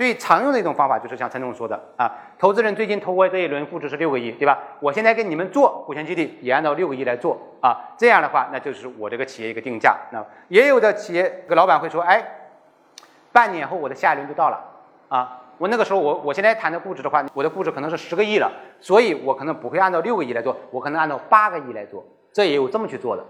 最常用的一种方法就是像陈总说的啊，投资人最近投过这一轮估值是六个亿，对吧？我现在给你们做股权激励，也按照六个亿来做啊，这样的话，那就是我这个企业一个定价。那也有的企业个老板会说，哎，半年后我的下一轮就到了啊，我那个时候我我现在谈的估值的话，我的估值可能是十个亿了，所以我可能不会按照六个亿来做，我可能按照八个亿来做，这也有这么去做的。